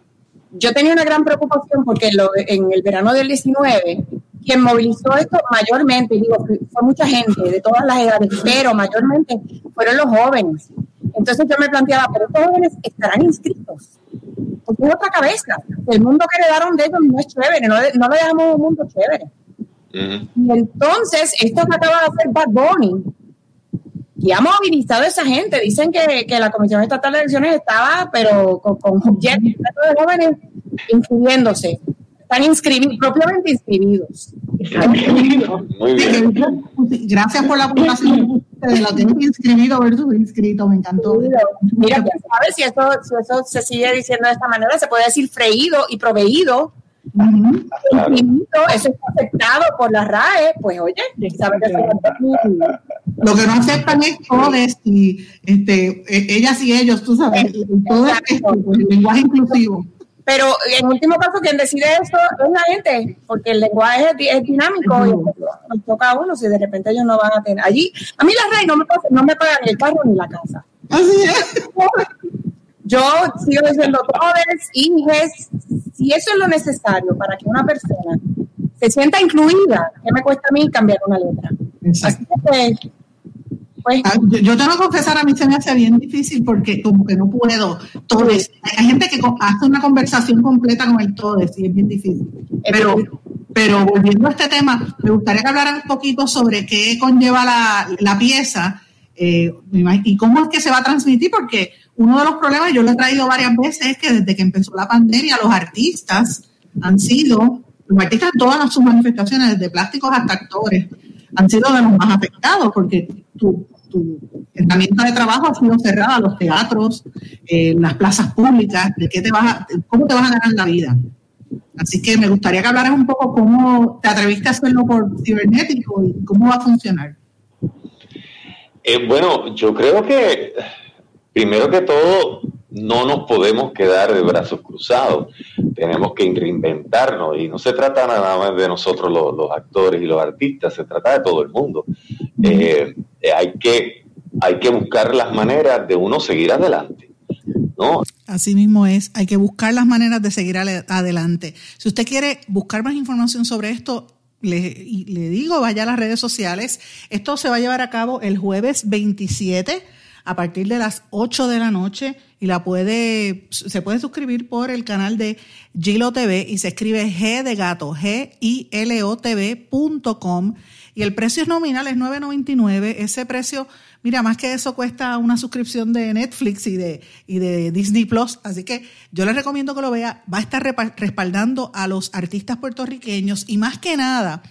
yo tenía una gran preocupación porque en, lo- en el verano del 19, quien movilizó esto mayormente, digo, fue, mucha gente de todas las edades, pero mayormente fueron los jóvenes. Entonces yo me planteaba, pero estos jóvenes estarán inscritos. Porque es otra cabeza. El mundo que heredaron de ellos no es chévere, no, no le damos un mundo chévere. Y entonces, esto que acaba de hacer Bad Bunny, y ha movilizado a esa gente. Dicen que, que la Comisión Estatal de Elecciones estaba, pero con, con jet de jóvenes inscribiéndose. Están inscribidos, propiamente inscribidos. Muy bien. Gracias por la aportación de lo es inscribido versus inscrito, me encantó. Mira, quién sabe si eso, si eso se sigue diciendo de esta manera, se puede decir freído y proveído. Claro. Inscrito, eso está aceptado por la RAE, pues oye, sabe que Lo que no aceptan es todes y este, e- ellas y ellos, tú sabes, todo pues, el lenguaje inclusivo. Pero en último caso, quien decide eso es la gente, porque el lenguaje es, di- es dinámico y nos toca a uno si de repente ellos no van a tener. Allí, a mí la RAE no me, no me pagan el carro ni la casa. Así es. *laughs* Yo sigo diciendo todes, hijes, si eso es lo necesario para que una persona se sienta incluida, ¿qué me cuesta a mí cambiar una letra? Así que, pues, Ah, Yo, yo tengo que confesar, a mí se me hace bien difícil porque como que no puedo. Todes. Hay gente que hace una conversación completa con el todes y es bien difícil. Pero, pero volviendo a este tema, me gustaría que hablaran un poquito sobre qué conlleva la, la pieza eh, y cómo es que se va a transmitir, porque uno de los problemas, yo lo he traído varias veces, es que desde que empezó la pandemia, los artistas han sido, los artistas en todas sus manifestaciones, desde plásticos hasta actores, han sido de los más afectados, porque tu, tu herramienta de trabajo ha sido cerrada, los teatros, eh, las plazas públicas, de qué te vas a, cómo te vas a ganar la vida. Así que me gustaría que hablaras un poco cómo te atreviste a hacerlo por cibernético y cómo va a funcionar. Eh, bueno, yo creo que primero que todo no nos podemos quedar de brazos cruzados. Tenemos que reinventarnos y no se trata nada más de nosotros los, actores y los artistas, se trata de todo el mundo. Eh, eh, hay, que, hay que buscar las maneras de uno seguir adelante. ¿no? Así mismo es, hay que buscar las maneras de seguir adelante. Si usted quiere buscar más información sobre esto, le, le digo, vaya a las redes sociales. Esto se va a llevar a cabo el jueves 27 a partir de las 8 de la noche y la puede, se puede suscribir por el canal de Gilo TV y se escribe G de gato, G I L O TV.com y el precio es nominal, es 9.99. Ese precio, mira, más que eso cuesta una suscripción de Netflix y de, y de Disney Plus. Así que yo les recomiendo que lo vea. Va a estar respaldando a los artistas puertorriqueños y más que nada,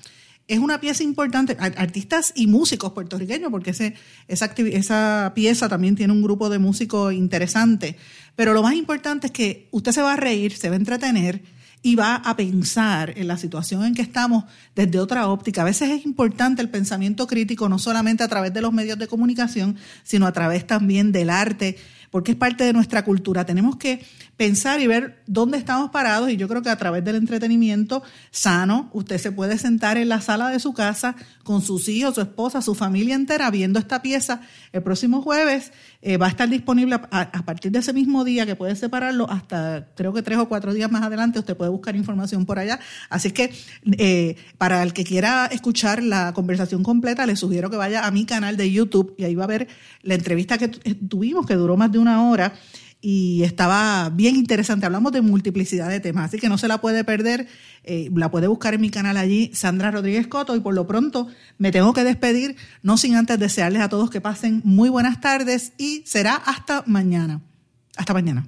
es una pieza importante, ar- artistas y músicos puertorriqueños, porque esa, esa pieza también tiene un grupo de músicos interesante. Pero lo más importante es que usted se va a reír, se va a entretener y va a pensar en la situación en que estamos desde otra óptica. A veces es importante el pensamiento crítico, no solamente a través de los medios de comunicación, sino a través también del arte, porque es parte de nuestra cultura. Tenemos que pensar y ver dónde estamos parados y yo creo que a través del entretenimiento sano, usted se puede sentar en la sala de su casa con sus hijos, su esposa, su familia entera viendo esta pieza. El próximo jueves eh, va a estar disponible a, partir de ese mismo día que puede separarlo hasta creo que tres o cuatro días más adelante. Usted puede buscar información por allá. Así que eh, para el que quiera escuchar la conversación completa, le sugiero que vaya a mi canal de YouTube y ahí va a ver la entrevista que tu- tuvimos que duró más de una hora y estaba bien interesante. Hablamos de multiplicidad de temas, así que no se la puede perder. Eh, la puede buscar en mi canal allí, Sandra Rodríguez Coto. Y por lo pronto me tengo que despedir, no sin antes desearles a todos que pasen muy buenas tardes y será hasta mañana. Hasta mañana.